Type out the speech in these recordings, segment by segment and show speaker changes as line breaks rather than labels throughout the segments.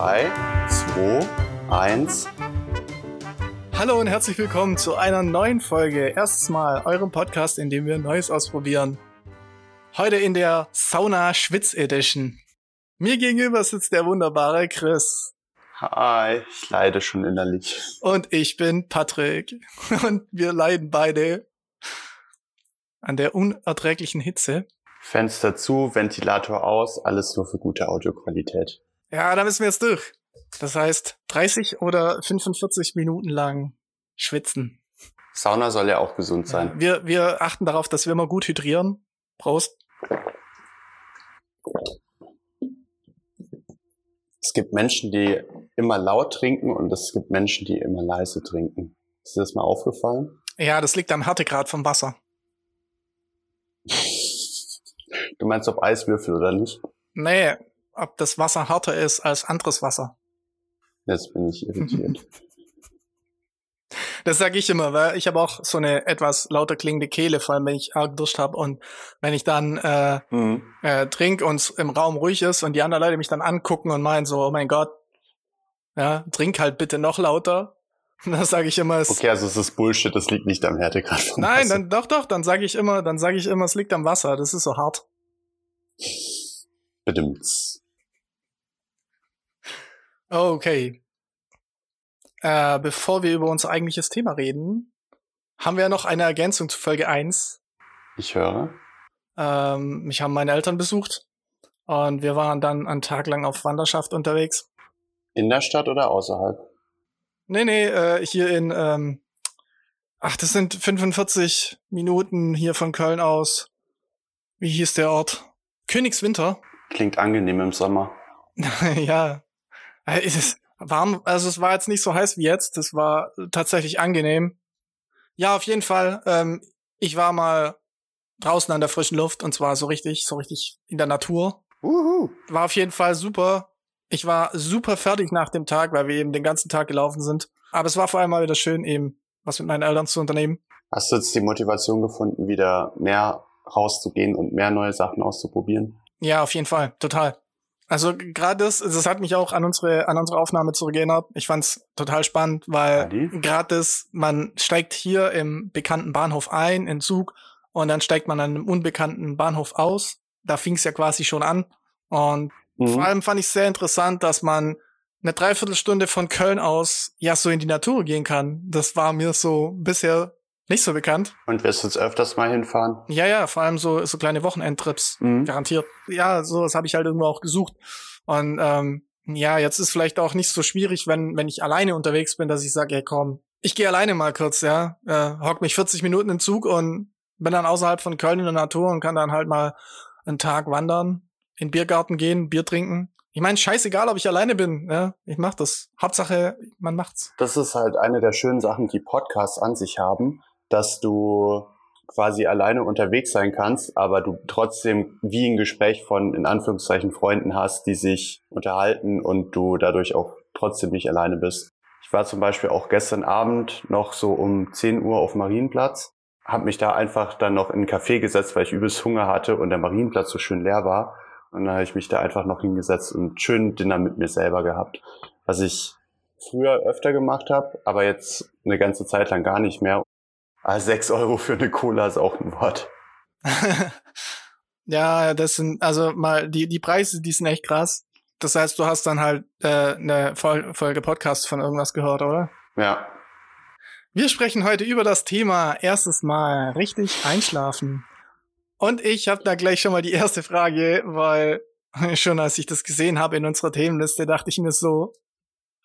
3, 2, 1.
Hallo und herzlich willkommen zu einer neuen Folge. Erstes Mal eurem Podcast, in dem wir Neues ausprobieren. Heute in der Sauna Schwitz Edition. Mir gegenüber sitzt der wunderbare Chris.
Hi, ich leide schon innerlich.
Und ich bin Patrick. Und wir leiden beide an der unerträglichen Hitze.
Fenster zu, Ventilator aus, alles nur für gute Audioqualität.
Ja, da müssen wir jetzt durch. Das heißt, 30 oder 45 Minuten lang schwitzen.
Sauna soll ja auch gesund sein.
Wir, wir achten darauf, dass wir immer gut hydrieren. Prost.
Es gibt Menschen, die immer laut trinken und es gibt Menschen, die immer leise trinken. Ist dir das mal aufgefallen?
Ja, das liegt am Härtegrad vom Wasser.
Du meinst ob Eiswürfel oder nicht?
Nee, ob das Wasser härter ist als anderes Wasser.
Jetzt bin ich irritiert.
Das sage ich immer, weil ich habe auch so eine etwas lauter klingende Kehle, vor allem wenn ich arg Durst habe und wenn ich dann äh,
mhm.
äh, trink und es im Raum ruhig ist und die anderen Leute mich dann angucken und meinen so, oh mein Gott, ja, trink halt bitte noch lauter. Und dann sage ich immer, es
Okay, also es ist Bullshit, das liegt nicht am Härtegrad
Nein,
Wasser.
dann doch doch, dann sage ich immer, dann sage ich immer, es liegt am Wasser, das ist so hart.
Bedimmt's.
Okay. Äh, bevor wir über unser eigentliches Thema reden, haben wir noch eine Ergänzung zu Folge 1.
Ich höre.
Ähm, mich haben meine Eltern besucht und wir waren dann einen Tag lang auf Wanderschaft unterwegs.
In der Stadt oder außerhalb?
Nee, nee, äh, hier in, ähm, ach, das sind 45 Minuten hier von Köln aus. Wie hieß der Ort? Königswinter.
Klingt angenehm im Sommer.
ja. Äh, Es ist warm, also es war jetzt nicht so heiß wie jetzt, das war tatsächlich angenehm. Ja, auf jeden Fall. Ähm, ich war mal draußen an der frischen Luft und zwar so richtig, so richtig in der Natur.
Uhu.
War auf jeden Fall super. Ich war super fertig nach dem Tag, weil wir eben den ganzen Tag gelaufen sind. Aber es war vor allem mal wieder schön, eben was mit meinen Eltern zu unternehmen.
Hast du jetzt die Motivation gefunden, wieder mehr rauszugehen und mehr neue Sachen auszuprobieren?
Ja, auf jeden Fall, total. Also gerade das, das hat mich auch an unsere an unsere Aufnahme zurückerinnert. Ich fand's total spannend, weil gerade das, man steigt hier im bekannten Bahnhof ein, in Zug, und dann steigt man an einem unbekannten Bahnhof aus. Da fing's ja quasi schon an. Und
Mhm.
vor allem fand ich sehr interessant, dass man eine Dreiviertelstunde von Köln aus ja so in die Natur gehen kann. Das war mir so bisher nicht so bekannt.
Und wirst du jetzt öfters mal hinfahren?
Ja, ja, vor allem so, so kleine Wochenendtrips.
Mhm.
Garantiert. Ja, sowas habe ich halt irgendwo auch gesucht. Und ähm, ja, jetzt ist vielleicht auch nicht so schwierig, wenn, wenn ich alleine unterwegs bin, dass ich sage, hey komm, ich gehe alleine mal kurz, ja. Äh, hock mich 40 Minuten im Zug und bin dann außerhalb von Köln in der Natur und kann dann halt mal einen Tag wandern, in den Biergarten gehen, Bier trinken. Ich meine, scheißegal, ob ich alleine bin, ja. Ich mach das. Hauptsache, man macht's.
Das ist halt eine der schönen Sachen, die Podcasts an sich haben, dass du quasi alleine unterwegs sein kannst, aber du trotzdem wie ein Gespräch von in Anführungszeichen Freunden hast, die sich unterhalten und du dadurch auch trotzdem nicht alleine bist. Ich war zum Beispiel auch gestern Abend noch so um 10 Uhr auf Marienplatz, habe mich da einfach dann noch in ein Café gesetzt, weil ich übelst Hunger hatte und der Marienplatz so schön leer war. Und dann habe ich mich da einfach noch hingesetzt und schön Dinner mit mir selber gehabt, was ich früher öfter gemacht habe, aber jetzt eine ganze Zeit lang gar nicht mehr. Ah, sechs Euro für eine Cola ist auch ein Wort.
ja, das sind, also mal, die, die Preise, die sind echt krass. Das heißt, du hast dann halt äh, eine Fol Folge Podcast von irgendwas gehört, oder?
Ja.
Wir sprechen heute über das Thema erstes Mal richtig einschlafen. Und ich habe da gleich schon mal die erste Frage, weil schon als ich das gesehen habe in unserer Themenliste, dachte ich mir so,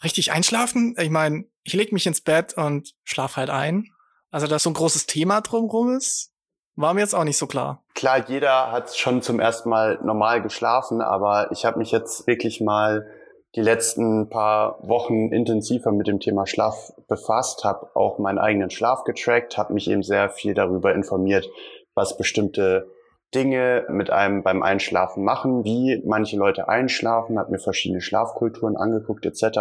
richtig einschlafen? Ich meine, ich leg mich ins Bett und schlaf halt ein. Also, dass so ein großes Thema drumrum ist, war mir jetzt auch nicht so klar.
Klar, jeder hat schon zum ersten Mal normal geschlafen, aber ich habe mich jetzt wirklich mal die letzten paar Wochen intensiver mit dem Thema Schlaf befasst, habe auch meinen eigenen Schlaf getrackt, habe mich eben sehr viel darüber informiert, was bestimmte Dinge mit einem beim Einschlafen machen, wie manche Leute einschlafen, habe mir verschiedene Schlafkulturen angeguckt etc.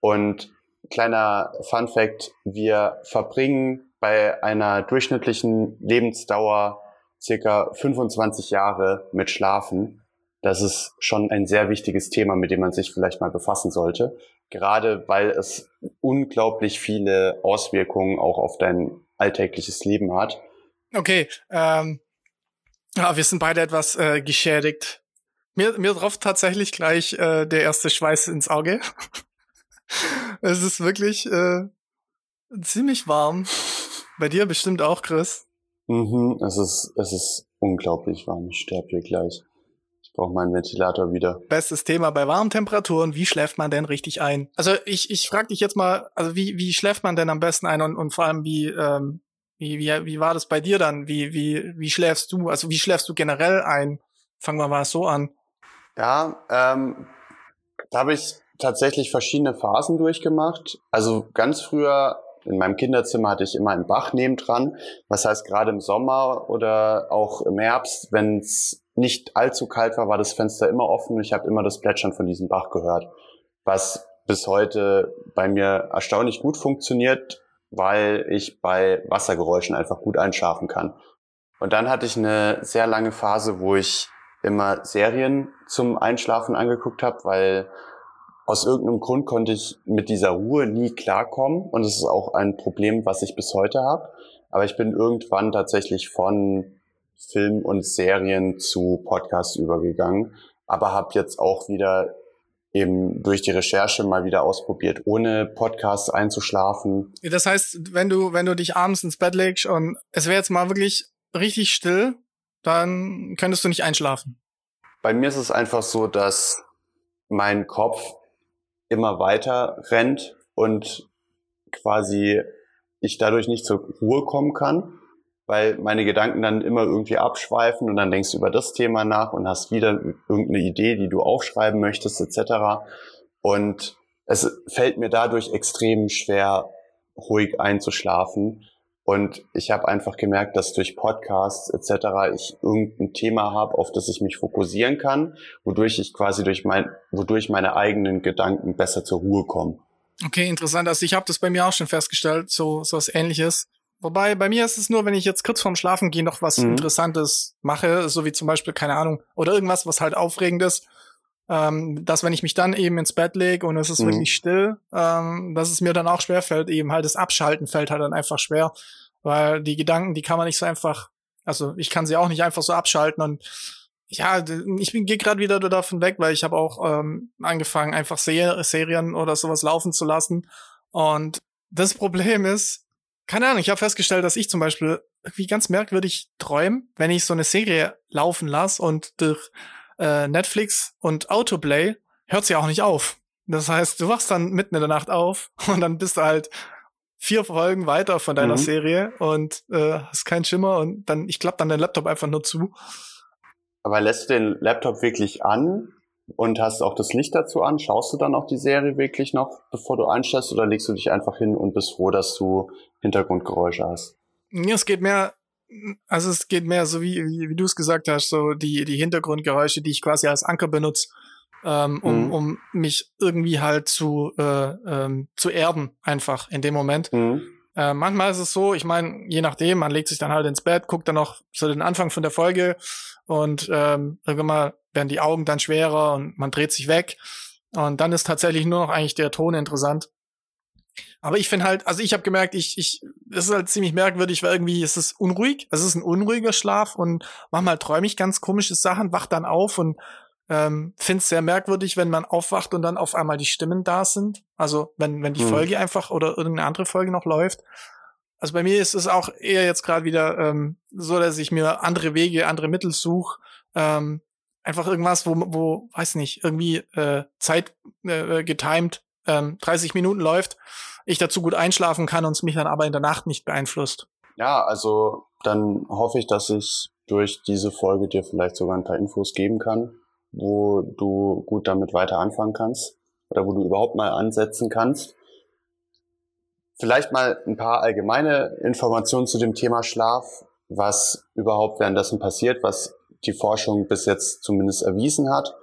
Und kleiner Fun Fact, wir verbringen bei einer durchschnittlichen Lebensdauer circa 25 Jahre mit Schlafen. das ist schon ein sehr wichtiges Thema, mit dem man sich vielleicht mal befassen sollte. Gerade weil es unglaublich viele Auswirkungen auch auf dein alltägliches Leben hat.
Okay, ähm, ja, wir sind beide etwas äh, geschädigt. Mir, mir drauf tatsächlich gleich äh, der erste Schweiß ins Auge. es ist wirklich äh, ziemlich warm. Bei dir bestimmt auch, Chris.
Mhm, es ist, es ist unglaublich warm. Ich sterbe hier gleich. Ich brauche meinen Ventilator wieder.
Bestes Thema bei warmen Temperaturen. Wie schläft man denn richtig ein? Also ich, ich frage dich jetzt mal, also wie, wie schläft man denn am besten ein und, und vor allem wie, ähm, wie, wie, wie war das bei dir dann? Wie, wie, wie schläfst du? Also wie schläfst du generell ein? Fangen wir mal so an.
Ja, ähm, da habe ich tatsächlich verschiedene Phasen durchgemacht. Also ganz früher in meinem Kinderzimmer hatte ich immer einen Bach nebendran. Was heißt, gerade im Sommer oder auch im Herbst, wenn es nicht allzu kalt war, war das Fenster immer offen ich habe immer das Plätschern von diesem Bach gehört. Was bis heute bei mir erstaunlich gut funktioniert, weil ich bei Wassergeräuschen einfach gut einschlafen kann. Und dann hatte ich eine sehr lange Phase, wo ich immer Serien zum Einschlafen angeguckt habe, weil aus irgendeinem Grund konnte ich mit dieser Ruhe nie klarkommen und es ist auch ein Problem, was ich bis heute habe. Aber ich bin irgendwann tatsächlich von Film und Serien zu Podcasts übergegangen, aber habe jetzt auch wieder eben durch die Recherche mal wieder ausprobiert, ohne Podcasts einzuschlafen.
Das heißt, wenn du wenn du dich abends ins Bett legst und es wäre jetzt mal wirklich richtig still, dann könntest du nicht einschlafen.
Bei mir ist es einfach so, dass mein Kopf immer weiter rennt und quasi ich dadurch nicht zur Ruhe kommen kann, weil meine Gedanken dann immer irgendwie abschweifen und dann denkst du über das Thema nach und hast wieder irgendeine Idee, die du aufschreiben möchtest etc. Und es fällt mir dadurch extrem schwer, ruhig einzuschlafen. Und ich habe einfach gemerkt, dass durch Podcasts etc. ich irgendein Thema habe, auf das ich mich fokussieren kann, wodurch ich quasi durch mein, wodurch meine eigenen Gedanken besser zur Ruhe kommen.
Okay, interessant. Also ich habe das bei mir auch schon festgestellt, so, so was ähnliches. Wobei bei mir ist es nur, wenn ich jetzt kurz vorm Schlafen gehen noch was mhm. Interessantes mache, so wie zum Beispiel, keine Ahnung, oder irgendwas, was halt aufregend ist, ähm, dass wenn ich mich dann eben ins Bett lege und es ist mhm. wirklich still, ähm, dass es mir dann auch schwer fällt, eben halt das Abschalten fällt halt dann einfach schwer, weil die Gedanken, die kann man nicht so einfach, also ich kann sie auch nicht einfach so abschalten und ja, ich gehe gerade wieder davon weg, weil ich habe auch ähm, angefangen, einfach Ser Serien oder sowas laufen zu lassen. Und das Problem ist, keine Ahnung, ich habe festgestellt, dass ich zum Beispiel irgendwie ganz merkwürdig träume, wenn ich so eine Serie laufen lasse und durch äh, Netflix und Autoplay hört sie auch nicht auf. Das heißt, du wachst dann mitten in der Nacht auf und dann bist du halt vier Folgen weiter von deiner mhm. Serie und äh, hast keinen Schimmer und dann, ich klappe dann den Laptop einfach nur zu.
Aber lässt du den Laptop wirklich an und hast auch das Licht dazu an? Schaust du dann auch die Serie wirklich noch, bevor du einstellst oder legst du dich einfach hin und bist froh, dass du Hintergrundgeräusche hast?
Ja, es geht mehr also es geht mehr so wie, wie, wie du es gesagt hast, so die, die Hintergrundgeräusche, die ich quasi als Anker benutze, ähm, um, mhm. um mich irgendwie halt zu, äh, ähm, zu erden, einfach in dem Moment. Mhm. Äh, manchmal ist es so, ich meine, je nachdem, man legt sich dann halt ins Bett, guckt dann noch so den Anfang von der Folge und ähm, irgendwann mal werden die Augen dann schwerer und man dreht sich weg. Und dann ist tatsächlich nur noch eigentlich der Ton interessant. Aber ich finde halt, also ich habe gemerkt, ich, ich, es ist halt ziemlich merkwürdig, weil irgendwie ist es unruhig. Es ist ein unruhiger Schlaf und manchmal träume ich ganz komische Sachen, wach dann auf und ähm, finde es sehr merkwürdig, wenn man aufwacht und dann auf einmal die Stimmen da sind. Also wenn, wenn die mhm. Folge einfach oder irgendeine andere Folge noch läuft. Also bei mir ist es auch eher jetzt gerade wieder ähm, so, dass ich mir andere Wege, andere Mittel suche. Ähm, einfach irgendwas, wo, wo, weiß nicht, irgendwie äh, Zeit äh, getimed ähm, 30 Minuten läuft, ich dazu gut einschlafen kann und es mich dann aber in der Nacht nicht beeinflusst.
Ja, also dann hoffe ich, dass ich durch diese Folge dir vielleicht sogar ein paar Infos geben kann, wo du gut damit weiter anfangen kannst oder wo du überhaupt mal ansetzen kannst. Vielleicht mal ein paar allgemeine Informationen zu dem Thema Schlaf, was überhaupt währenddessen passiert, was die Forschung bis jetzt zumindest erwiesen hat.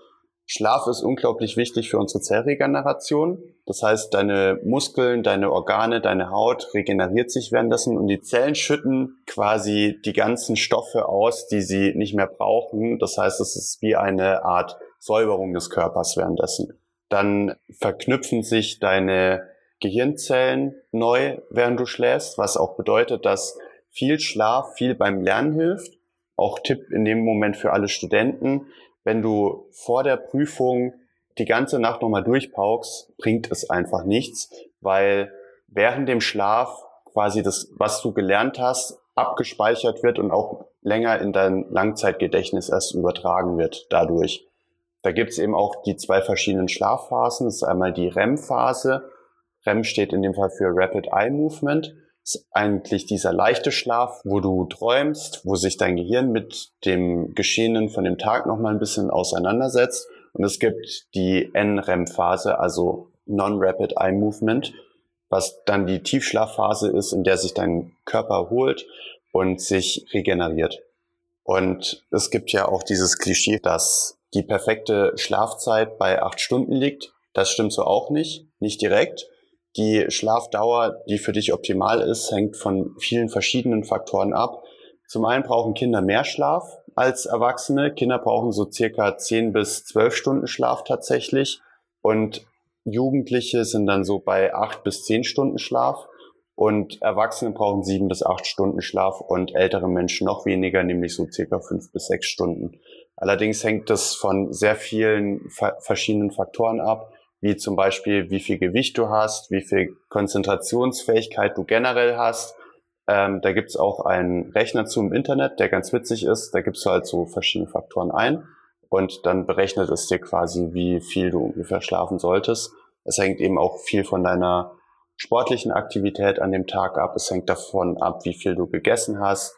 Schlaf ist unglaublich wichtig für unsere Zellregeneration. Das heißt, deine Muskeln, deine Organe, deine Haut regeneriert sich währenddessen und die Zellen schütten quasi die ganzen Stoffe aus, die sie nicht mehr brauchen. Das heißt, es ist wie eine Art Säuberung des Körpers währenddessen. Dann verknüpfen sich deine Gehirnzellen neu, während du schläfst, was auch bedeutet, dass viel Schlaf viel beim Lernen hilft. Auch Tipp in dem Moment für alle Studenten wenn du vor der Prüfung die ganze Nacht nochmal durchpaukst, bringt es einfach nichts, weil während dem Schlaf quasi das, was du gelernt hast, abgespeichert wird und auch länger in dein Langzeitgedächtnis erst übertragen wird dadurch. Da gibt's eben auch die zwei verschiedenen Schlafphasen. Das ist einmal die REM-Phase. REM steht in dem Fall für Rapid Eye Movement eigentlich dieser leichte Schlaf, wo du träumst, wo sich dein Gehirn mit dem Geschehenen von dem Tag nochmal ein bisschen auseinandersetzt. Und es gibt die NREM-Phase, also Non-Rapid Eye Movement, was dann die Tiefschlafphase ist, in der sich dein Körper erholt und sich regeneriert. Und es gibt ja auch dieses Klischee, dass die perfekte Schlafzeit bei acht Stunden liegt. Das stimmt so auch nicht, nicht direkt. Die Schlafdauer, die für dich optimal ist, hängt von vielen verschiedenen Faktoren ab. Zum einen brauchen Kinder mehr Schlaf als Erwachsene. Kinder brauchen so circa 10 bis 12 Stunden Schlaf tatsächlich. Und Jugendliche sind dann so bei 8 bis 10 Stunden Schlaf. Und Erwachsene brauchen 7 bis 8 Stunden Schlaf und ältere Menschen noch weniger, nämlich so circa 5 bis 6 Stunden. Allerdings hängt das von sehr vielen verschiedenen Faktoren ab wie zum Beispiel, wie viel Gewicht du hast, wie viel Konzentrationsfähigkeit du generell hast. Ähm, da gibt's auch einen Rechner zu im Internet, der ganz witzig ist. Da gibst du halt so verschiedene Faktoren ein und dann berechnet es dir quasi, wie viel du ungefähr schlafen solltest. Es hängt eben auch viel von deiner sportlichen Aktivität an dem Tag ab. Es hängt davon ab, wie viel du gegessen hast,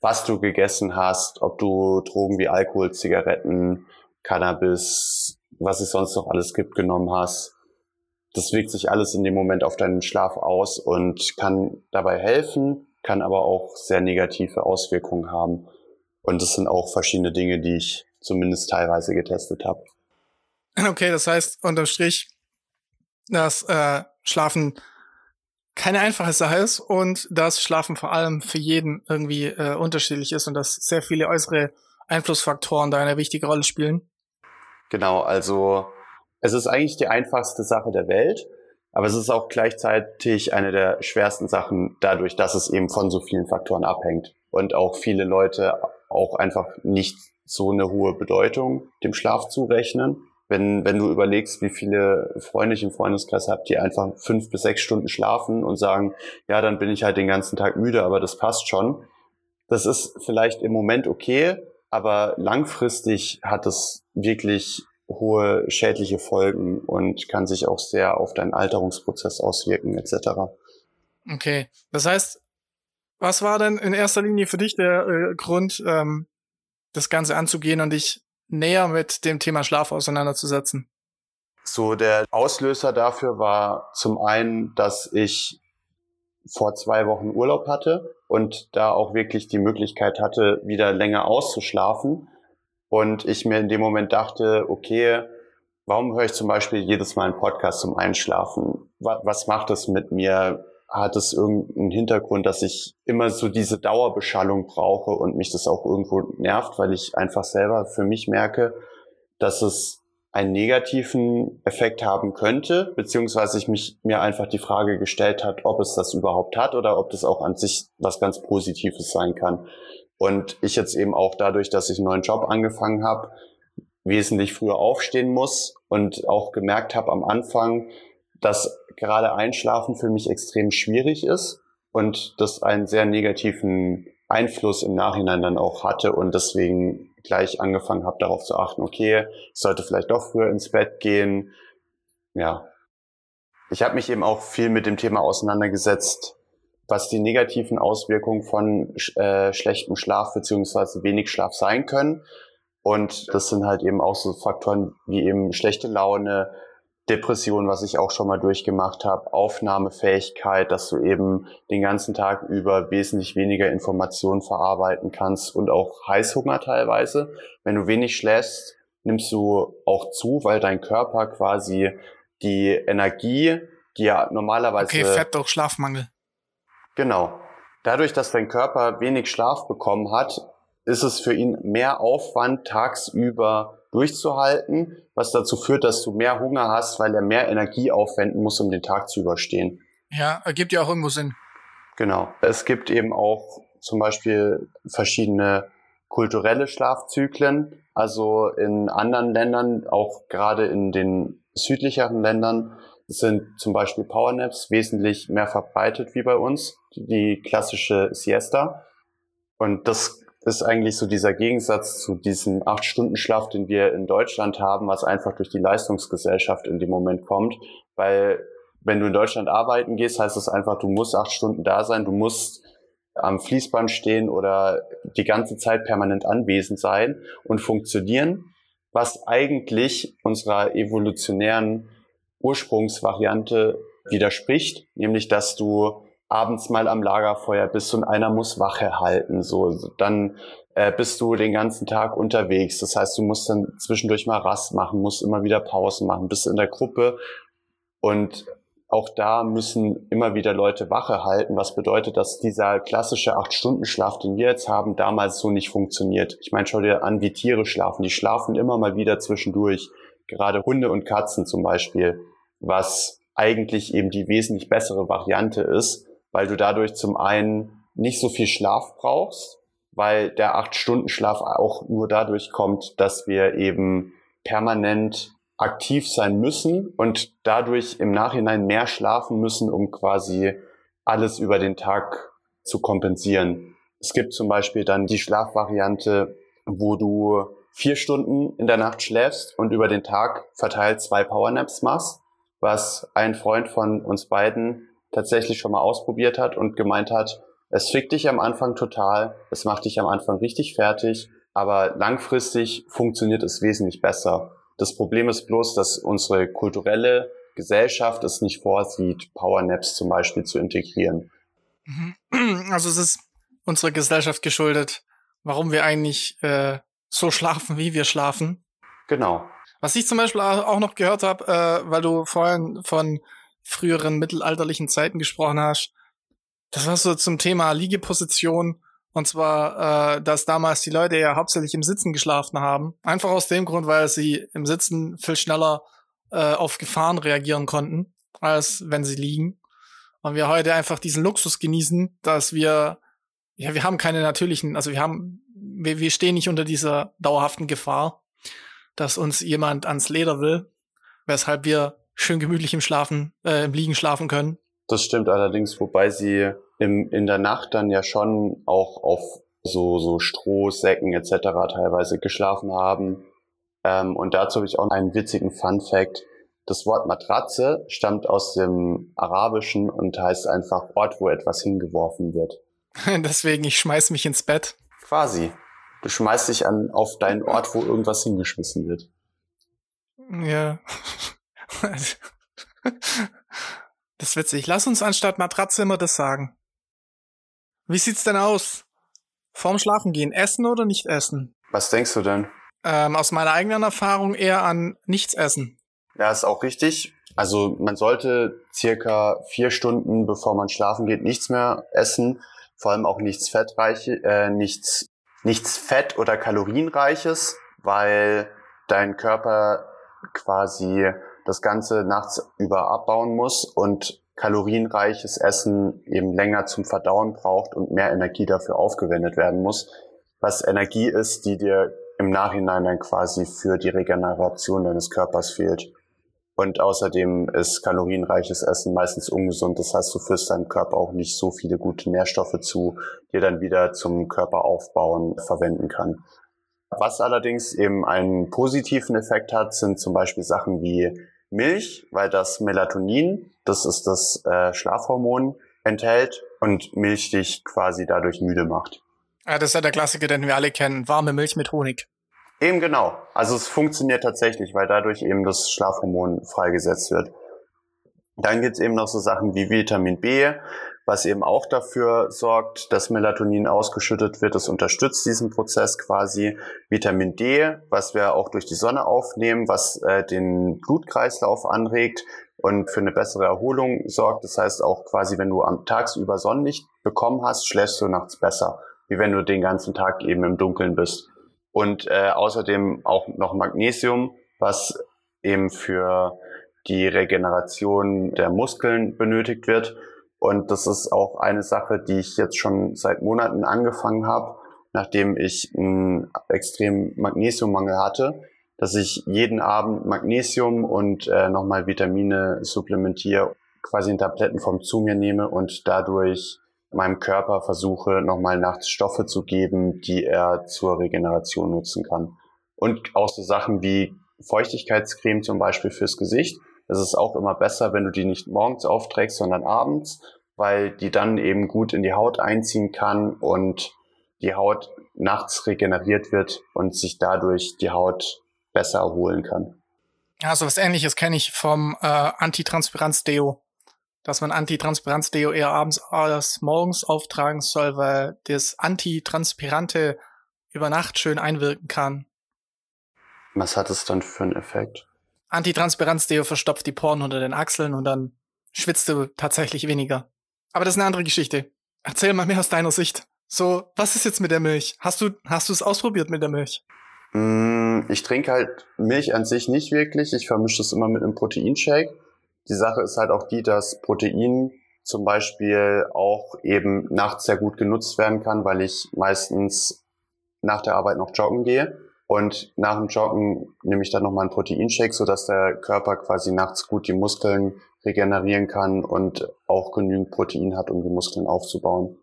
was du gegessen hast, ob du Drogen wie Alkohol, Zigaretten, Cannabis, was es sonst noch alles gibt, genommen hast. Das wirkt sich alles in dem Moment auf deinen Schlaf aus und kann dabei helfen, kann aber auch sehr negative Auswirkungen haben. Und das sind auch verschiedene Dinge, die ich zumindest teilweise getestet habe.
Okay, das heißt unterm Strich, dass äh, Schlafen keine einfache Sache ist und dass Schlafen vor allem für jeden irgendwie äh, unterschiedlich ist und dass sehr viele äußere Einflussfaktoren da eine wichtige Rolle spielen.
Genau, also es ist eigentlich die einfachste Sache der Welt, aber es ist auch gleichzeitig eine der schwersten Sachen dadurch, dass es eben von so vielen Faktoren abhängt und auch viele Leute auch einfach nicht so eine hohe Bedeutung dem Schlaf zurechnen. Wenn, wenn du überlegst, wie viele Freunde ich im Freundeskreis habe, die einfach fünf bis sechs Stunden schlafen und sagen, ja, dann bin ich halt den ganzen Tag müde, aber das passt schon. Das ist vielleicht im Moment okay, aber langfristig hat es wirklich hohe schädliche Folgen und kann sich auch sehr auf deinen Alterungsprozess auswirken etc.
Okay, das heißt, was war denn in erster Linie für dich der äh, Grund, ähm, das Ganze anzugehen und dich näher mit dem Thema Schlaf auseinanderzusetzen?
So, der Auslöser dafür war zum einen, dass ich vor zwei Wochen Urlaub hatte und da auch wirklich die Möglichkeit hatte, wieder länger auszuschlafen. Und ich mir in dem Moment dachte, okay, warum höre ich zum Beispiel jedes Mal einen Podcast zum Einschlafen? Was macht das mit mir? Hat es irgendeinen Hintergrund, dass ich immer so diese Dauerbeschallung brauche und mich das auch irgendwo nervt, weil ich einfach selber für mich merke, dass es einen negativen Effekt haben könnte, beziehungsweise ich mich mir einfach die Frage gestellt hat, ob es das überhaupt hat oder ob das auch an sich was ganz Positives sein kann. Und ich jetzt eben auch dadurch, dass ich einen neuen Job angefangen habe, wesentlich früher aufstehen muss und auch gemerkt habe am Anfang, dass gerade Einschlafen für mich extrem schwierig ist und das einen sehr negativen Einfluss im Nachhinein dann auch hatte und deswegen gleich angefangen habe, darauf zu achten, okay, ich sollte vielleicht doch früher ins Bett gehen. Ja. Ich habe mich eben auch viel mit dem Thema auseinandergesetzt, was die negativen Auswirkungen von äh, schlechtem Schlaf beziehungsweise wenig Schlaf sein können. Und das sind halt eben auch so Faktoren wie eben schlechte Laune, Depression, was ich auch schon mal durchgemacht habe, Aufnahmefähigkeit, dass du eben den ganzen Tag über wesentlich weniger Informationen verarbeiten kannst und auch Heißhunger teilweise. Wenn du wenig schläfst, nimmst du auch zu, weil dein Körper quasi die Energie, die ja normalerweise.
Okay, Fett durch Schlafmangel.
Genau. Dadurch, dass dein Körper wenig Schlaf bekommen hat, ist es für ihn mehr Aufwand, tagsüber durchzuhalten, was dazu führt, dass du mehr Hunger hast, weil er mehr Energie aufwenden muss, um den Tag zu überstehen.
Ja, ergibt ja auch irgendwo Sinn.
Genau. Es gibt eben auch zum Beispiel verschiedene kulturelle Schlafzyklen. Also in anderen Ländern, auch gerade in den südlicheren Ländern, sind zum Beispiel Powernaps wesentlich mehr verbreitet wie bei uns, die klassische Siesta. Und das ist eigentlich so dieser Gegensatz zu diesem Acht-Stunden-Schlaf, den wir in Deutschland haben, was einfach durch die Leistungsgesellschaft in dem Moment kommt. Weil wenn du in Deutschland arbeiten gehst, heißt das einfach, du musst acht Stunden da sein, du musst am Fließband stehen oder die ganze Zeit permanent anwesend sein und funktionieren, was eigentlich unserer evolutionären Ursprungsvariante widerspricht, nämlich dass du abends mal am Lagerfeuer bist und einer muss Wache halten. So, dann äh, bist du den ganzen Tag unterwegs. Das heißt, du musst dann zwischendurch mal Rast machen, musst immer wieder Pausen machen, bist in der Gruppe und auch da müssen immer wieder Leute Wache halten, was bedeutet, dass dieser klassische Acht-Stunden-Schlaf, den wir jetzt haben, damals so nicht funktioniert. Ich meine, schau dir an, wie Tiere schlafen. Die schlafen immer mal wieder zwischendurch. Gerade Hunde und Katzen zum Beispiel, was eigentlich eben die wesentlich bessere Variante ist, weil du dadurch zum einen nicht so viel Schlaf brauchst, weil der Acht-Stunden-Schlaf auch nur dadurch kommt, dass wir eben permanent aktiv sein müssen und dadurch im Nachhinein mehr schlafen müssen, um quasi alles über den Tag zu kompensieren. Es gibt zum Beispiel dann die Schlafvariante, wo du vier Stunden in der Nacht schläfst und über den Tag verteilt zwei Powernaps machst, was ein Freund von uns beiden tatsächlich schon mal ausprobiert hat und gemeint hat, es fickt dich am Anfang total, es macht dich am Anfang richtig fertig, aber langfristig funktioniert es wesentlich besser. Das Problem ist bloß, dass unsere kulturelle Gesellschaft es nicht vorsieht, Powernaps zum Beispiel zu integrieren.
Mhm. Also es ist unserer Gesellschaft geschuldet, warum wir eigentlich äh, so schlafen, wie wir schlafen.
Genau.
Was ich zum Beispiel auch noch gehört habe, äh, weil du vorhin von früheren mittelalterlichen Zeiten gesprochen hast, das war so zum Thema Liegeposition und zwar, äh, dass damals die Leute ja hauptsächlich im Sitzen geschlafen haben. Einfach aus dem Grund, weil sie im Sitzen viel schneller äh, auf Gefahren reagieren konnten, als wenn sie liegen. Und wir heute einfach diesen Luxus genießen, dass wir, ja, wir haben keine natürlichen, also wir haben, wir, wir stehen nicht unter dieser dauerhaften Gefahr, dass uns jemand ans Leder will, weshalb wir schön gemütlich im Schlafen, äh, im Liegen schlafen können.
Das stimmt allerdings, wobei sie im, in der Nacht dann ja schon auch auf so, so Strohsäcken etc. teilweise geschlafen haben. Ähm, und dazu habe ich auch einen witzigen Fun Fact. Das Wort Matratze stammt aus dem Arabischen und heißt einfach Ort, wo etwas hingeworfen wird.
Deswegen, ich schmeiß mich ins Bett.
Quasi. Du schmeißt dich an, auf deinen Ort, wo irgendwas hingeschmissen wird.
Ja. Das ist witzig. Lass uns anstatt Matratze immer das sagen. Wie sieht's denn aus? Vorm Schlafen gehen, essen oder nicht essen?
Was denkst du denn?
Ähm, aus meiner eigenen Erfahrung eher an nichts essen.
Ja, ist auch richtig. Also man sollte circa vier Stunden, bevor man schlafen geht, nichts mehr essen. Vor allem auch nichts fettreiche, äh, nichts, nichts Fett- oder Kalorienreiches, weil dein Körper quasi das Ganze nachts über abbauen muss und kalorienreiches Essen eben länger zum Verdauen braucht und mehr Energie dafür aufgewendet werden muss, was Energie ist, die dir im Nachhinein dann quasi für die Regeneration deines Körpers fehlt. Und außerdem ist kalorienreiches Essen meistens ungesund. Das heißt, du führst deinem Körper auch nicht so viele gute Nährstoffe zu, die er dann wieder zum Körperaufbauen verwenden kann. Was allerdings eben einen positiven Effekt hat, sind zum Beispiel Sachen wie Milch, weil das Melatonin, das ist das äh, Schlafhormon, enthält und Milch dich quasi dadurch müde macht.
Ja, das ist ja der Klassiker, den wir alle kennen. Warme Milch mit Honig.
Eben genau. Also es funktioniert tatsächlich, weil dadurch eben das Schlafhormon freigesetzt wird. Dann gibt's eben noch so Sachen wie Vitamin B, was eben auch dafür sorgt, dass Melatonin ausgeschüttet wird. Das unterstützt diesen Prozess quasi. Vitamin D, was wir auch durch die Sonne aufnehmen, was äh, den Blutkreislauf anregt und für eine bessere Erholung sorgt. Das heißt auch quasi, wenn du am tagsüber Sonnenlicht bekommen hast, schläfst du nachts besser, wie wenn du den ganzen Tag eben im Dunkeln bist. Und äh, außerdem auch noch Magnesium, was eben für die Regeneration der Muskeln benötigt wird und das ist auch eine Sache, die ich jetzt schon seit Monaten angefangen habe, nachdem ich einen extremen Magnesiummangel hatte, dass ich jeden Abend Magnesium und äh, nochmal Vitamine supplementiere, quasi in Tablettenform zu mir nehme und dadurch meinem Körper versuche, nochmal nachts Stoffe zu geben, die er zur Regeneration nutzen kann. Und auch so Sachen wie Feuchtigkeitscreme zum Beispiel fürs Gesicht es ist auch immer besser, wenn du die nicht morgens aufträgst, sondern abends, weil die dann eben gut in die Haut einziehen kann und die Haut nachts regeneriert wird und sich dadurch die Haut besser erholen kann.
Ja, so was ähnliches kenne ich vom äh, Antitranspiranz-Deo. Dass man Antitranspiranz-Deo eher abends als morgens auftragen soll, weil das Antitranspirante über Nacht schön einwirken kann.
Was hat es dann für einen Effekt?
Antitranspiranz-Deo verstopft die Poren unter den Achseln und dann schwitzt du tatsächlich weniger. Aber das ist eine andere Geschichte. Erzähl mal mehr aus deiner Sicht. So, was ist jetzt mit der Milch? Hast du, hast du es ausprobiert mit der Milch?
Mm, ich trinke halt Milch an sich nicht wirklich. Ich vermische es immer mit einem Proteinshake. Die Sache ist halt auch die, dass Protein zum Beispiel auch eben nachts sehr gut genutzt werden kann, weil ich meistens nach der Arbeit noch joggen gehe. Und nach dem Joggen nehme ich dann nochmal einen Proteinshake, sodass der Körper quasi nachts gut die Muskeln regenerieren kann und auch genügend Protein hat, um die Muskeln aufzubauen.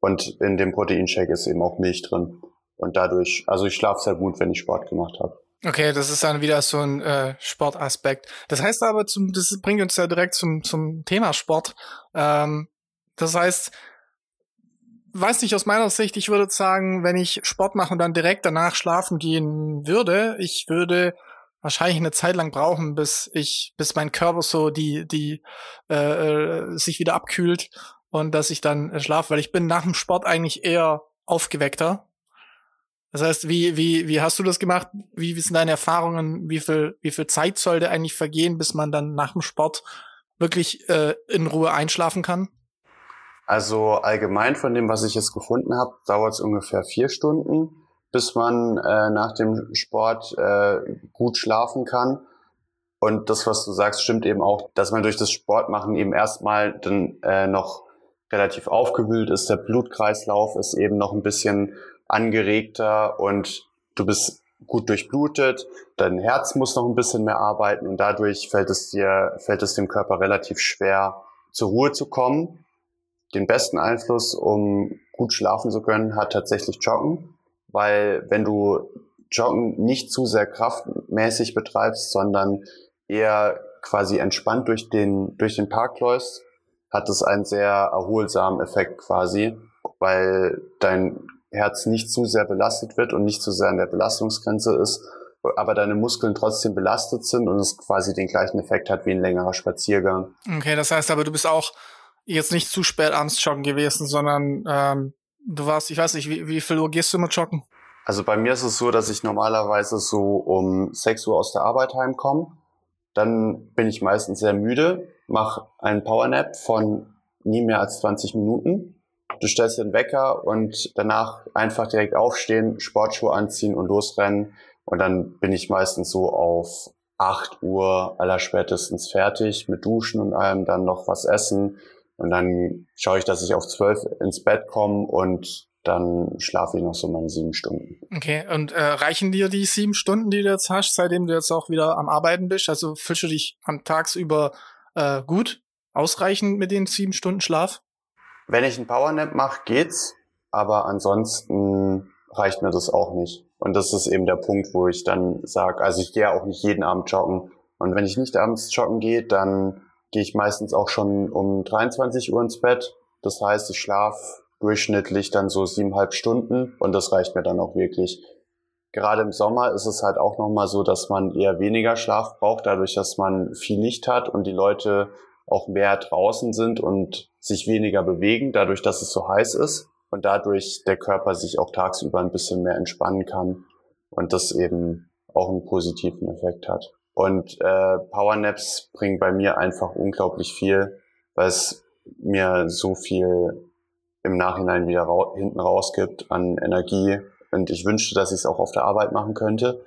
Und in dem Proteinshake ist eben auch Milch drin. Und dadurch, also ich schlafe sehr gut, wenn ich Sport gemacht habe.
Okay, das ist dann wieder so ein äh, Sportaspekt. Das heißt aber, zum, das bringt uns ja direkt zum, zum Thema Sport. Ähm, das heißt, weiß nicht, aus meiner Sicht, ich würde sagen, wenn ich Sport mache und dann direkt danach schlafen gehen würde, ich würde wahrscheinlich eine Zeit lang brauchen, bis ich, bis mein Körper so die, die äh, äh sich wieder abkühlt und dass ich dann äh, schlafe, weil ich bin nach dem Sport eigentlich eher aufgeweckter. Das heißt, wie, wie, wie hast du das gemacht? Wie, wie sind deine Erfahrungen? Wie viel, wie viel Zeit sollte eigentlich vergehen, bis man dann nach dem Sport wirklich äh, in Ruhe einschlafen kann?
Also allgemein von dem, was ich jetzt gefunden habe, dauert es ungefähr vier Stunden, bis man äh, nach dem Sport äh, gut schlafen kann. Und das, was du sagst, stimmt eben auch, dass man durch das Sportmachen eben erstmal dann äh, noch relativ aufgewühlt ist. Der Blutkreislauf ist eben noch ein bisschen angeregter und du bist gut durchblutet. Dein Herz muss noch ein bisschen mehr arbeiten und dadurch fällt es dir, fällt es dem Körper relativ schwer, zur Ruhe zu kommen den besten Einfluss, um gut schlafen zu können, hat tatsächlich Joggen, weil wenn du Joggen nicht zu sehr kraftmäßig betreibst, sondern eher quasi entspannt durch den, durch den Park läufst, hat es einen sehr erholsamen Effekt quasi, weil dein Herz nicht zu sehr belastet wird und nicht zu sehr an der Belastungsgrenze ist, aber deine Muskeln trotzdem belastet sind und es quasi den gleichen Effekt hat wie ein längerer Spaziergang.
Okay, das heißt aber, du bist auch jetzt nicht zu spät abends joggen gewesen, sondern ähm, du warst, ich weiß nicht, wie, wie viel Uhr gehst du immer joggen?
Also bei mir ist es so, dass ich normalerweise so um 6 Uhr aus der Arbeit heimkomme. Dann bin ich meistens sehr müde, mache einen Powernap von nie mehr als 20 Minuten. Du stellst den Wecker und danach einfach direkt aufstehen, Sportschuhe anziehen und losrennen. Und dann bin ich meistens so auf 8 Uhr allerspätestens fertig mit Duschen und allem, dann noch was essen, und dann schaue ich, dass ich auf zwölf ins Bett komme und dann schlafe ich noch so meine sieben Stunden.
Okay, und äh, reichen dir die sieben Stunden, die du jetzt hast, seitdem du jetzt auch wieder am Arbeiten bist? Also fühlst du dich am tagsüber äh, gut, ausreichend mit den sieben Stunden Schlaf?
Wenn ich einen Powernap mache, geht's, aber ansonsten reicht mir das auch nicht. Und das ist eben der Punkt, wo ich dann sage, also ich gehe auch nicht jeden Abend joggen. Und wenn ich nicht abends joggen gehe, dann gehe ich meistens auch schon um 23 Uhr ins Bett. Das heißt, ich schlafe durchschnittlich dann so siebeneinhalb Stunden und das reicht mir dann auch wirklich. Gerade im Sommer ist es halt auch nochmal so, dass man eher weniger Schlaf braucht, dadurch, dass man viel Licht hat und die Leute auch mehr draußen sind und sich weniger bewegen, dadurch, dass es so heiß ist und dadurch der Körper sich auch tagsüber ein bisschen mehr entspannen kann und das eben auch einen positiven Effekt hat. Und äh, Powernaps bringen bei mir einfach unglaublich viel, weil es mir so viel im Nachhinein wieder ra hinten rausgibt an Energie. Und ich wünschte, dass ich es auch auf der Arbeit machen könnte.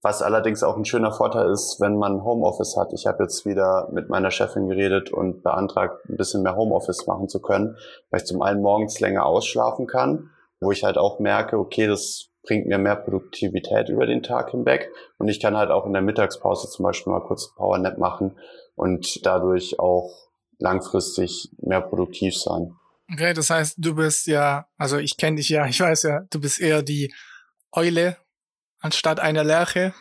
Was allerdings auch ein schöner Vorteil ist, wenn man Homeoffice hat. Ich habe jetzt wieder mit meiner Chefin geredet und beantragt, ein bisschen mehr Homeoffice machen zu können, weil ich zum einen morgens länger ausschlafen kann, wo ich halt auch merke, okay, das bringt mir mehr Produktivität über den Tag hinweg und ich kann halt auch in der Mittagspause zum Beispiel mal kurz Power Nap machen und dadurch auch langfristig mehr produktiv sein.
Okay, das heißt, du bist ja, also ich kenne dich ja, ich weiß ja, du bist eher die Eule anstatt einer Lerche?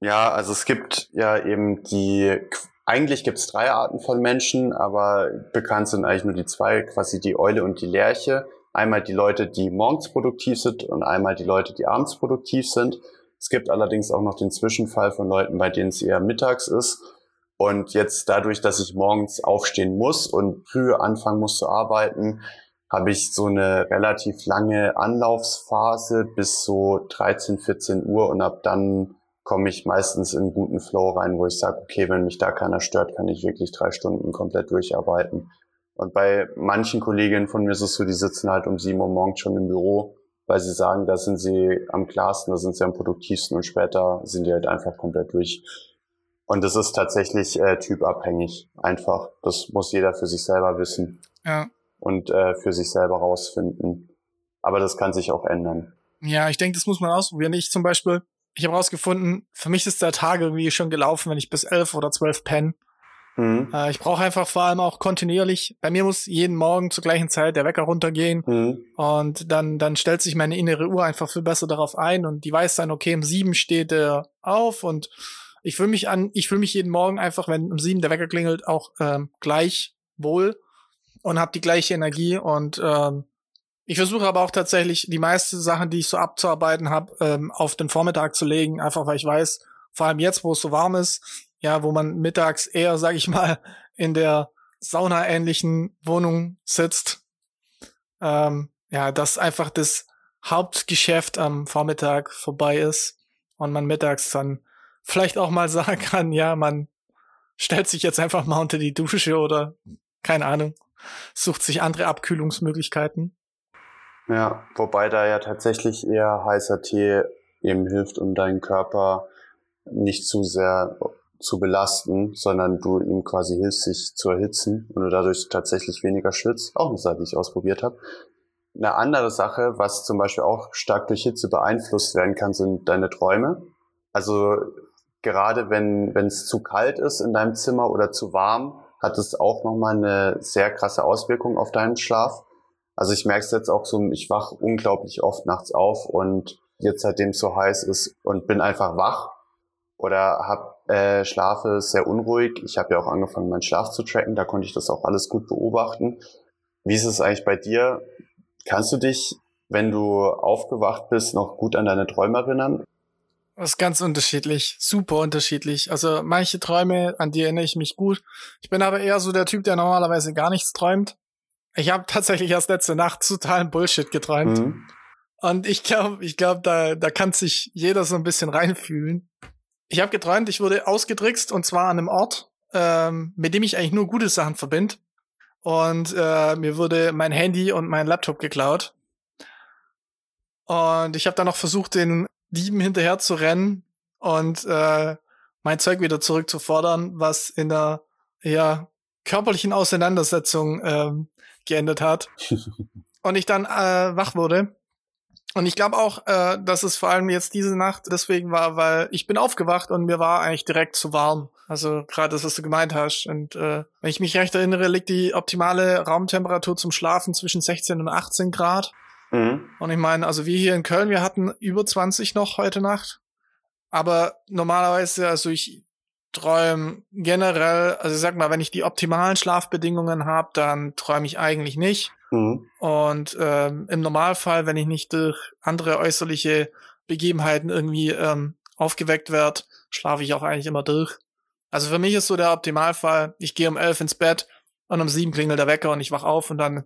Ja, also es gibt ja eben die, eigentlich gibt es drei Arten von Menschen, aber bekannt sind eigentlich nur die zwei, quasi die Eule und die Lerche. Einmal die Leute, die morgens produktiv sind und einmal die Leute, die abends produktiv sind. Es gibt allerdings auch noch den Zwischenfall von Leuten, bei denen es eher mittags ist. Und jetzt dadurch, dass ich morgens aufstehen muss und früh anfangen muss zu arbeiten, habe ich so eine relativ lange Anlaufsphase bis so 13, 14 Uhr und ab dann komme ich meistens in guten Flow rein, wo ich sage, okay, wenn mich da keiner stört, kann ich wirklich drei Stunden komplett durcharbeiten. Und bei manchen Kolleginnen von mir ist es so, die sitzen halt um sieben Uhr morgens schon im Büro, weil sie sagen, da sind sie am klarsten, da sind sie am produktivsten und später sind die halt einfach komplett durch. Und das ist tatsächlich äh, typabhängig. Einfach. Das muss jeder für sich selber wissen.
Ja
und äh, für sich selber rausfinden. Aber das kann sich auch ändern.
Ja, ich denke, das muss man ausprobieren. Ich zum Beispiel, ich habe rausgefunden, für mich ist der Tag irgendwie schon gelaufen, wenn ich bis elf oder zwölf penne. Mhm. Äh, ich brauche einfach vor allem auch kontinuierlich. Bei mir muss jeden Morgen zur gleichen Zeit der Wecker runtergehen mhm. und dann dann stellt sich meine innere Uhr einfach viel besser darauf ein und die weiß dann, okay, um sieben steht er auf und ich fühle mich an, ich fühle mich jeden Morgen einfach, wenn um sieben der Wecker klingelt, auch ähm, gleich wohl und habe die gleiche Energie und ähm, ich versuche aber auch tatsächlich die meisten Sachen, die ich so abzuarbeiten habe, ähm, auf den Vormittag zu legen, einfach weil ich weiß, vor allem jetzt, wo es so warm ist, ja, wo man mittags eher, sag ich mal, in der Sauna-ähnlichen Wohnung sitzt, ähm, ja, dass einfach das Hauptgeschäft am Vormittag vorbei ist und man mittags dann vielleicht auch mal sagen kann, ja, man stellt sich jetzt einfach mal unter die Dusche oder keine Ahnung, sucht sich andere Abkühlungsmöglichkeiten.
Ja, wobei da ja tatsächlich eher heißer Tee eben hilft, um deinen Körper nicht zu sehr zu belasten, sondern du ihm quasi hilfst, sich zu erhitzen und du dadurch tatsächlich weniger schwitzt. Auch eine Sache, die ich ausprobiert habe. Eine andere Sache, was zum Beispiel auch stark durch Hitze beeinflusst werden kann, sind deine Träume. Also gerade wenn wenn es zu kalt ist in deinem Zimmer oder zu warm, hat es auch nochmal eine sehr krasse Auswirkung auf deinen Schlaf. Also ich merke es jetzt auch so, ich wach unglaublich oft nachts auf und jetzt seitdem es so heiß ist und bin einfach wach oder hab, äh, schlafe sehr unruhig. Ich habe ja auch angefangen, meinen Schlaf zu tracken, da konnte ich das auch alles gut beobachten. Wie ist es eigentlich bei dir? Kannst du dich, wenn du aufgewacht bist, noch gut an deine Träume erinnern?
Das ist ganz unterschiedlich, super unterschiedlich. Also manche Träume, an die erinnere ich mich gut. Ich bin aber eher so der Typ, der normalerweise gar nichts träumt. Ich habe tatsächlich erst letzte Nacht totalen Bullshit geträumt. Mhm. Und ich glaube, ich glaube, da, da kann sich jeder so ein bisschen reinfühlen. Ich habe geträumt, ich wurde ausgetrickst und zwar an einem Ort, ähm, mit dem ich eigentlich nur gute Sachen verbinde. Und äh, mir wurde mein Handy und mein Laptop geklaut. Und ich habe dann noch versucht, den Dieben hinterher zu rennen und äh, mein Zeug wieder zurückzufordern, was in der ja, körperlichen Auseinandersetzung ähm, geendet hat. und ich dann äh, wach wurde. Und ich glaube auch, äh, dass es vor allem jetzt diese Nacht deswegen war, weil ich bin aufgewacht und mir war eigentlich direkt zu warm. Also gerade das, was du gemeint hast. Und äh, wenn ich mich recht erinnere, liegt die optimale Raumtemperatur zum Schlafen zwischen 16 und 18 Grad. Mhm. Und ich meine, also wir hier in Köln, wir hatten über 20 noch heute Nacht. Aber normalerweise, also ich träume generell, also ich sag mal, wenn ich die optimalen Schlafbedingungen habe, dann träume ich eigentlich nicht. Mhm. Und ähm, im Normalfall, wenn ich nicht durch andere äußerliche Begebenheiten irgendwie ähm, aufgeweckt werde, schlafe ich auch eigentlich immer durch. Also für mich ist so der Optimalfall, ich gehe um elf ins Bett und um sieben klingelt der Wecker und ich wach auf und dann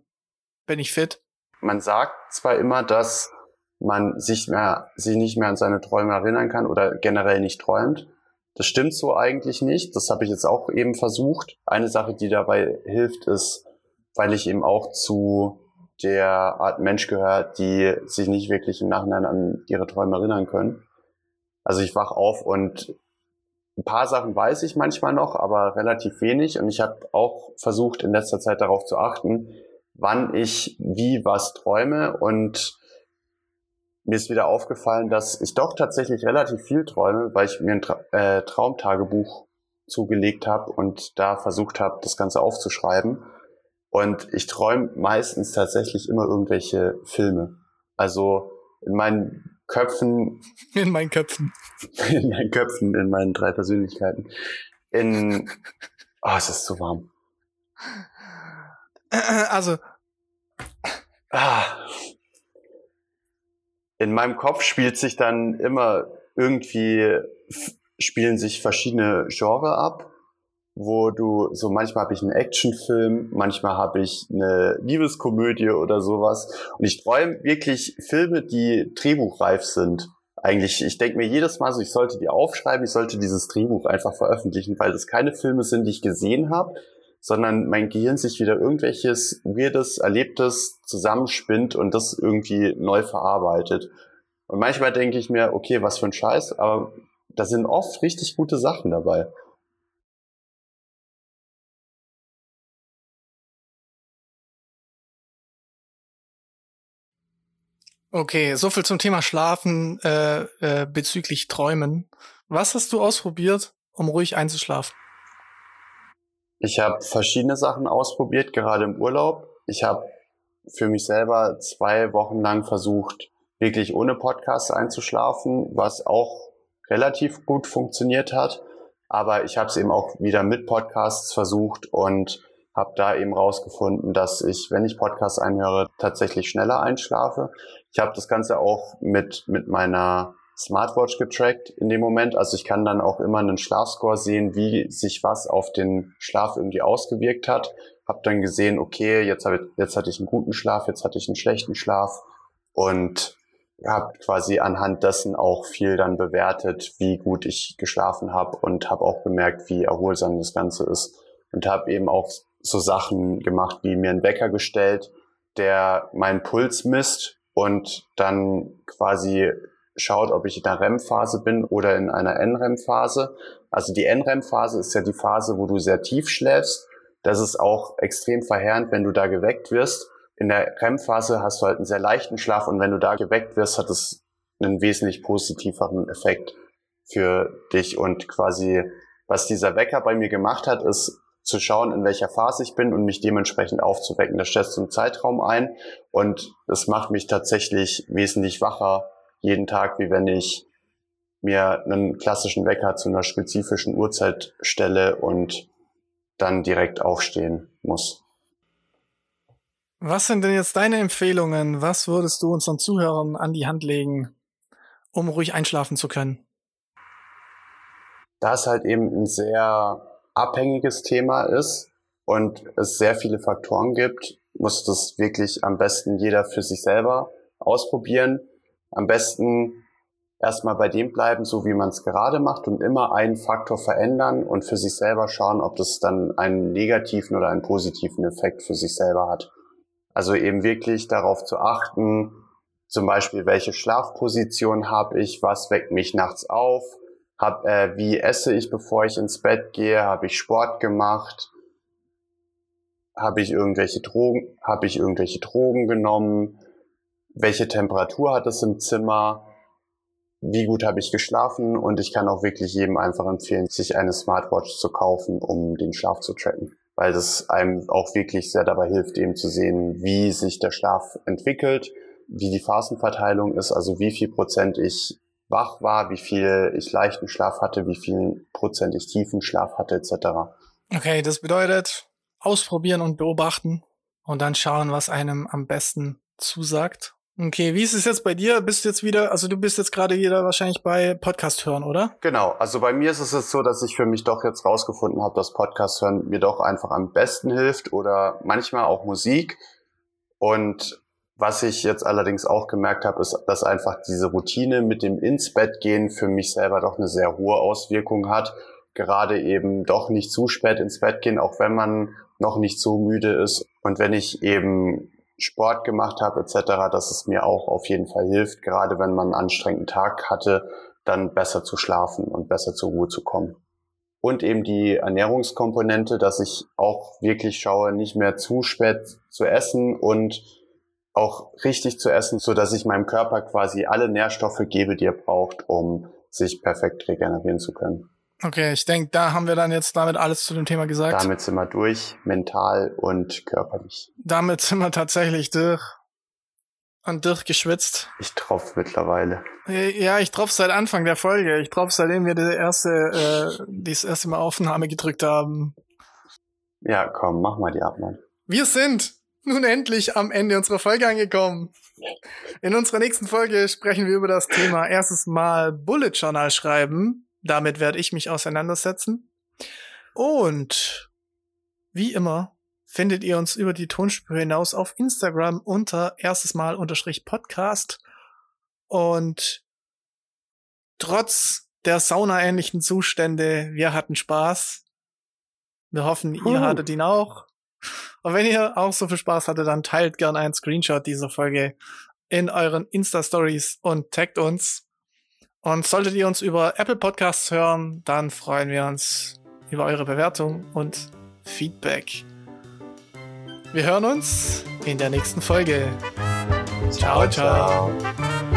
bin ich fit.
Man sagt zwar immer, dass man sich mehr, sich nicht mehr an seine Träume erinnern kann oder generell nicht träumt. Das stimmt so eigentlich nicht. Das habe ich jetzt auch eben versucht. Eine Sache, die dabei hilft, ist, weil ich eben auch zu der Art Mensch gehört, die sich nicht wirklich im Nachhinein an ihre Träume erinnern können. Also ich wach auf und ein paar Sachen weiß ich manchmal noch, aber relativ wenig. Und ich habe auch versucht, in letzter Zeit darauf zu achten, wann ich wie was träume. Und mir ist wieder aufgefallen, dass ich doch tatsächlich relativ viel träume, weil ich mir ein Tra äh, Traumtagebuch zugelegt habe und da versucht habe, das Ganze aufzuschreiben. Und ich träume meistens tatsächlich immer irgendwelche Filme. Also in meinen Köpfen.
In meinen Köpfen.
In meinen Köpfen, in meinen drei Persönlichkeiten. In. Oh, es ist zu warm.
Also.
Ah. In meinem Kopf spielt sich dann immer irgendwie, spielen sich verschiedene Genre ab wo du so manchmal habe ich einen Actionfilm, manchmal habe ich eine Liebeskomödie oder sowas und ich träume wirklich Filme, die drehbuchreif sind. Eigentlich, ich denke mir jedes Mal so, ich sollte die aufschreiben, ich sollte dieses Drehbuch einfach veröffentlichen, weil das keine Filme sind, die ich gesehen habe, sondern mein Gehirn sich wieder irgendwelches weirdes, erlebtes zusammenspinnt und das irgendwie neu verarbeitet. Und manchmal denke ich mir, okay, was für ein Scheiß, aber da sind oft richtig gute Sachen dabei.
Okay, so viel zum Thema Schlafen äh, äh, bezüglich Träumen. Was hast du ausprobiert, um ruhig einzuschlafen?
Ich habe verschiedene Sachen ausprobiert, gerade im Urlaub. Ich habe für mich selber zwei Wochen lang versucht, wirklich ohne Podcast einzuschlafen, was auch relativ gut funktioniert hat. Aber ich habe es eben auch wieder mit Podcasts versucht und habe da eben rausgefunden, dass ich, wenn ich Podcasts einhöre, tatsächlich schneller einschlafe. Ich habe das Ganze auch mit, mit meiner Smartwatch getrackt in dem Moment. Also ich kann dann auch immer einen Schlafscore sehen, wie sich was auf den Schlaf irgendwie ausgewirkt hat. Hab dann gesehen, okay, jetzt, hab ich, jetzt hatte ich einen guten Schlaf, jetzt hatte ich einen schlechten Schlaf und habe quasi anhand dessen auch viel dann bewertet, wie gut ich geschlafen habe und habe auch gemerkt, wie erholsam das Ganze ist und habe eben auch so Sachen gemacht, wie mir einen Wecker gestellt, der meinen Puls misst und dann quasi schaut, ob ich in einer REM-Phase bin oder in einer NREM-Phase. Also die NREM-Phase ist ja die Phase, wo du sehr tief schläfst. Das ist auch extrem verheerend, wenn du da geweckt wirst. In der REM-Phase hast du halt einen sehr leichten Schlaf und wenn du da geweckt wirst, hat es einen wesentlich positiveren Effekt für dich und quasi was dieser Wecker bei mir gemacht hat, ist, zu schauen, in welcher Phase ich bin und mich dementsprechend aufzuwecken. Das stellst du einen Zeitraum ein und das macht mich tatsächlich wesentlich wacher jeden Tag, wie wenn ich mir einen klassischen Wecker zu einer spezifischen Uhrzeit stelle und dann direkt aufstehen muss.
Was sind denn jetzt deine Empfehlungen? Was würdest du unseren Zuhörern an die Hand legen, um ruhig einschlafen zu können?
Da ist halt eben ein sehr abhängiges Thema ist und es sehr viele Faktoren gibt, muss das wirklich am besten jeder für sich selber ausprobieren. Am besten erstmal bei dem bleiben, so wie man es gerade macht und immer einen Faktor verändern und für sich selber schauen, ob das dann einen negativen oder einen positiven Effekt für sich selber hat. Also eben wirklich darauf zu achten, zum Beispiel, welche Schlafposition habe ich, was weckt mich nachts auf, hab, äh, wie esse ich, bevor ich ins Bett gehe, habe ich Sport gemacht, habe ich irgendwelche Drogen, habe ich irgendwelche Drogen genommen, welche Temperatur hat es im Zimmer, wie gut habe ich geschlafen? Und ich kann auch wirklich jedem einfach empfehlen, sich eine Smartwatch zu kaufen, um den Schlaf zu tracken, weil das einem auch wirklich sehr dabei hilft, eben zu sehen, wie sich der Schlaf entwickelt, wie die Phasenverteilung ist, also wie viel Prozent ich wach war, wie viel ich leichten Schlaf hatte, wie viel Prozent ich tiefen Schlaf hatte, etc.
Okay, das bedeutet ausprobieren und beobachten und dann schauen, was einem am besten zusagt Okay, wie ist es jetzt bei dir? Bist du jetzt wieder, also du bist jetzt gerade wieder wahrscheinlich bei Podcast hören, oder?
Genau, also bei mir ist es jetzt so, dass ich für mich doch jetzt rausgefunden habe, dass Podcast hören mir doch einfach am besten hilft oder manchmal auch Musik. Und was ich jetzt allerdings auch gemerkt habe, ist, dass einfach diese Routine mit dem ins Bett gehen für mich selber doch eine sehr hohe Auswirkung hat. Gerade eben doch nicht zu spät ins Bett gehen, auch wenn man noch nicht so müde ist. Und wenn ich eben Sport gemacht habe etc., dass es mir auch auf jeden Fall hilft, gerade wenn man einen anstrengenden Tag hatte, dann besser zu schlafen und besser zur Ruhe zu kommen. Und eben die Ernährungskomponente, dass ich auch wirklich schaue, nicht mehr zu spät zu essen und auch richtig zu essen, so dass ich meinem Körper quasi alle Nährstoffe gebe, die er braucht, um sich perfekt regenerieren zu können.
Okay, ich denke, da haben wir dann jetzt damit alles zu dem Thema gesagt.
Damit sind wir durch, mental und körperlich.
Damit sind wir tatsächlich durch. Und durchgeschwitzt.
Ich tropf mittlerweile.
Ja, ich tropf seit Anfang der Folge. Ich tropf seitdem wir die erste, äh, das erste Mal Aufnahme gedrückt haben.
Ja, komm, mach mal die Abnahme.
Wir sind nun endlich am Ende unserer Folge angekommen. In unserer nächsten Folge sprechen wir über das Thema erstes Mal Bullet Journal schreiben. Damit werde ich mich auseinandersetzen. Und wie immer findet ihr uns über die Tonspur hinaus auf Instagram unter erstes Mal unterstrich Podcast. Und trotz der saunaähnlichen Zustände, wir hatten Spaß. Wir hoffen, ihr hattet ihn auch. Und wenn ihr auch so viel Spaß hattet, dann teilt gern einen Screenshot dieser Folge in euren Insta-Stories und taggt uns. Und solltet ihr uns über Apple Podcasts hören, dann freuen wir uns über eure Bewertung und Feedback. Wir hören uns in der nächsten Folge. ciao. ciao. ciao.